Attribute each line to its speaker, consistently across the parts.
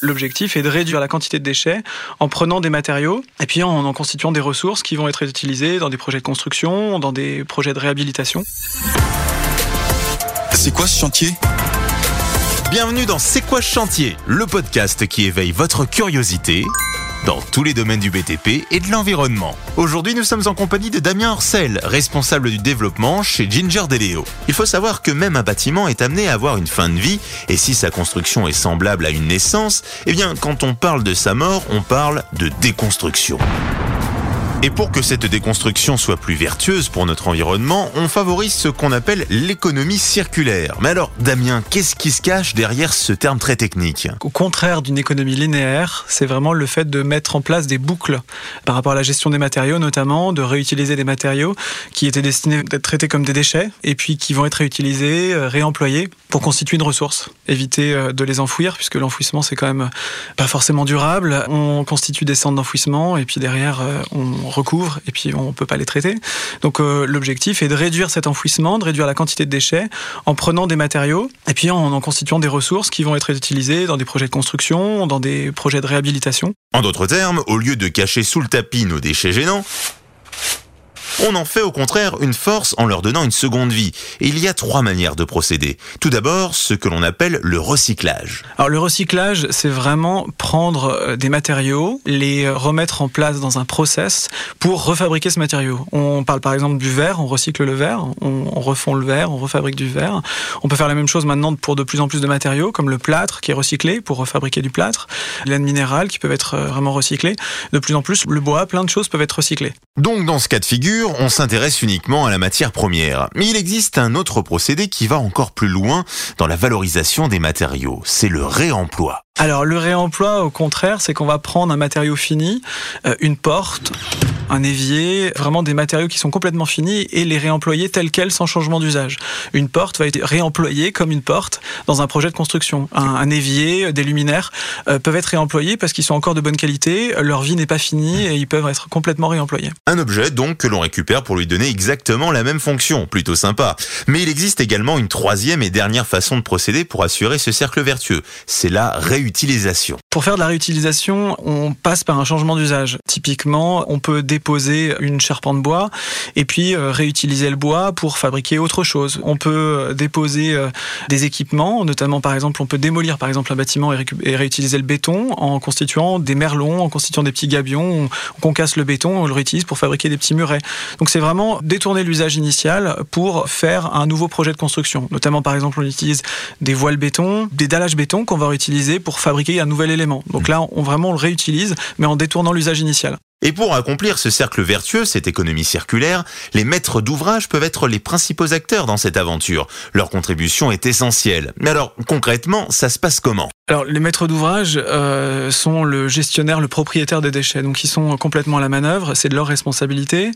Speaker 1: L'objectif est de réduire la quantité de déchets en prenant des matériaux et puis en en constituant des ressources qui vont être utilisées dans des projets de construction, dans des projets de réhabilitation.
Speaker 2: C'est quoi ce chantier?
Speaker 3: Bienvenue dans C'est quoi ce chantier? Le podcast qui éveille votre curiosité dans tous les domaines du BTP et de l'environnement. Aujourd'hui, nous sommes en compagnie de Damien Orcel, responsable du développement chez Ginger Deleo. Il faut savoir que même un bâtiment est amené à avoir une fin de vie, et si sa construction est semblable à une naissance, eh bien, quand on parle de sa mort, on parle de déconstruction. Et pour que cette déconstruction soit plus vertueuse pour notre environnement, on favorise ce qu'on appelle l'économie circulaire. Mais alors, Damien, qu'est-ce qui se cache derrière ce terme très technique?
Speaker 1: Au contraire d'une économie linéaire, c'est vraiment le fait de mettre en place des boucles par rapport à la gestion des matériaux notamment, de réutiliser des matériaux qui étaient destinés d'être traités comme des déchets et puis qui vont être réutilisés, euh, réemployés pour constituer une ressource. Éviter euh, de les enfouir puisque l'enfouissement c'est quand même pas forcément durable. On constitue des centres d'enfouissement et puis derrière euh, on recouvre et puis on peut pas les traiter. Donc euh, l'objectif est de réduire cet enfouissement, de réduire la quantité de déchets en prenant des matériaux et puis en en constituant des ressources qui vont être utilisées dans des projets de construction, dans des projets de réhabilitation.
Speaker 3: En d'autres termes, au lieu de cacher sous le tapis nos déchets gênants, on en fait au contraire une force en leur donnant une seconde vie. Et il y a trois manières de procéder. Tout d'abord, ce que l'on appelle le recyclage.
Speaker 1: Alors le recyclage, c'est vraiment prendre euh, des matériaux, les remettre en place dans un process pour refabriquer ce matériau. On parle par exemple du verre, on recycle le verre, on, on refond le verre, on refabrique du verre. On peut faire la même chose maintenant pour de plus en plus de matériaux, comme le plâtre qui est recyclé pour refabriquer du plâtre, laine minérale qui peuvent être euh, vraiment recyclées. De plus en plus, le bois, plein de choses peuvent être recyclées.
Speaker 3: Donc dans ce cas de figure, on s'intéresse uniquement à la matière première. Mais il existe un autre procédé qui va encore plus loin dans la valorisation des matériaux. C'est le réemploi.
Speaker 1: Alors le réemploi, au contraire, c'est qu'on va prendre un matériau fini, euh, une porte, un évier, vraiment des matériaux qui sont complètement finis et les réemployer tels quels sans changement d'usage. Une porte va être réemployée comme une porte dans un projet de construction. Un, évier, des luminaires euh, peuvent être réemployés parce qu'ils sont encore de bonne qualité, leur vie n'est pas finie et ils peuvent être complètement réemployés.
Speaker 3: Un objet donc que l'on récupère pour lui donner exactement la même fonction, plutôt sympa. Mais il existe également une troisième et dernière façon de procéder pour assurer ce cercle vertueux. C'est la réutilisation.
Speaker 1: Pour faire de la réutilisation, on passe par un changement d'usage. Typiquement, on peut déposer une charpente bois et puis euh, réutiliser le bois pour fabriquer autre chose. On peut euh, déposer euh, des équipements, notamment par exemple, on peut démolir par exemple un bâtiment et, réutiliser le béton en constituant des merlons, en constituant des petits gabions, on, on concasse le béton, on le réutilise pour fabriquer des petits murets. Donc c'est vraiment détourner l'usage initial pour faire un nouveau projet de construction. Notamment par exemple, on utilise des voiles béton, des dallages béton qu'on va réutiliser pour fabriquer un nouvel élément. Donc là, on vraiment le réutilise, mais en détournant l'usage initial.
Speaker 3: Et pour accomplir ce cercle vertueux, cette économie circulaire, les maîtres d'ouvrage peuvent être les principaux acteurs dans cette aventure. Leur contribution est essentielle. Mais alors, concrètement, ça se passe comment?
Speaker 1: Alors, les maîtres d'ouvrage euh, sont le gestionnaire, le propriétaire des déchets, donc ils sont complètement à la manœuvre, c'est de leur responsabilité.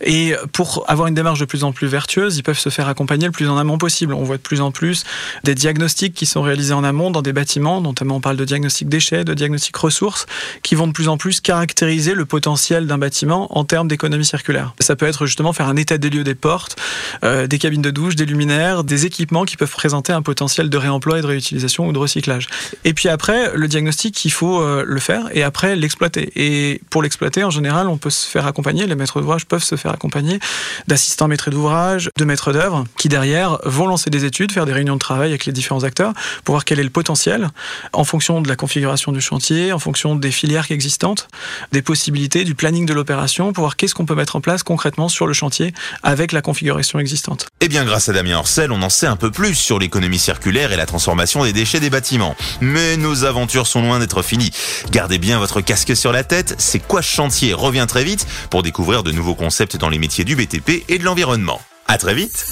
Speaker 1: Et pour avoir une démarche de plus en plus vertueuse, ils peuvent se faire accompagner le plus en amont possible. On voit de plus en plus des diagnostics qui sont réalisés en amont dans des bâtiments, notamment on parle de diagnostic déchets, de diagnostic ressources, qui vont de plus en plus caractériser le potentiel d'un bâtiment en termes d'économie circulaire. Ça peut être justement faire un état des lieux des portes, euh, des cabines de douche, des luminaires, des équipements qui peuvent présenter un potentiel de réemploi et de réutilisation ou de recyclage. Et puis après, le diagnostic, il faut euh, le faire et après l'exploiter. Et pour l'exploiter, en général, on peut se faire accompagner, les maîtres d'ouvrage peuvent se faire accompagner d'assistants maîtres d'ouvrage, de maîtres d'œuvre, qui derrière vont lancer des études, faire des réunions de travail avec les différents acteurs pour voir quel est le potentiel en fonction de la configuration du chantier, en fonction des filières existantes, des possibilités, du planning de l'opération, pour voir qu'est-ce qu'on peut mettre en place concrètement sur le chantier avec la configuration existante.
Speaker 3: Eh bien, grâce à Damien Orcel, on en sait un peu plus sur l'économie circulaire et la transformation des déchets des bâtiments. Mais nos aventures sont loin d'être finies. Gardez bien votre casque sur la tête, c'est quoi ce chantier revient très vite pour découvrir de nouveaux concepts dans les métiers du BTP et de l'environnement. À très vite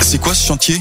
Speaker 2: C'est quoi ce chantier?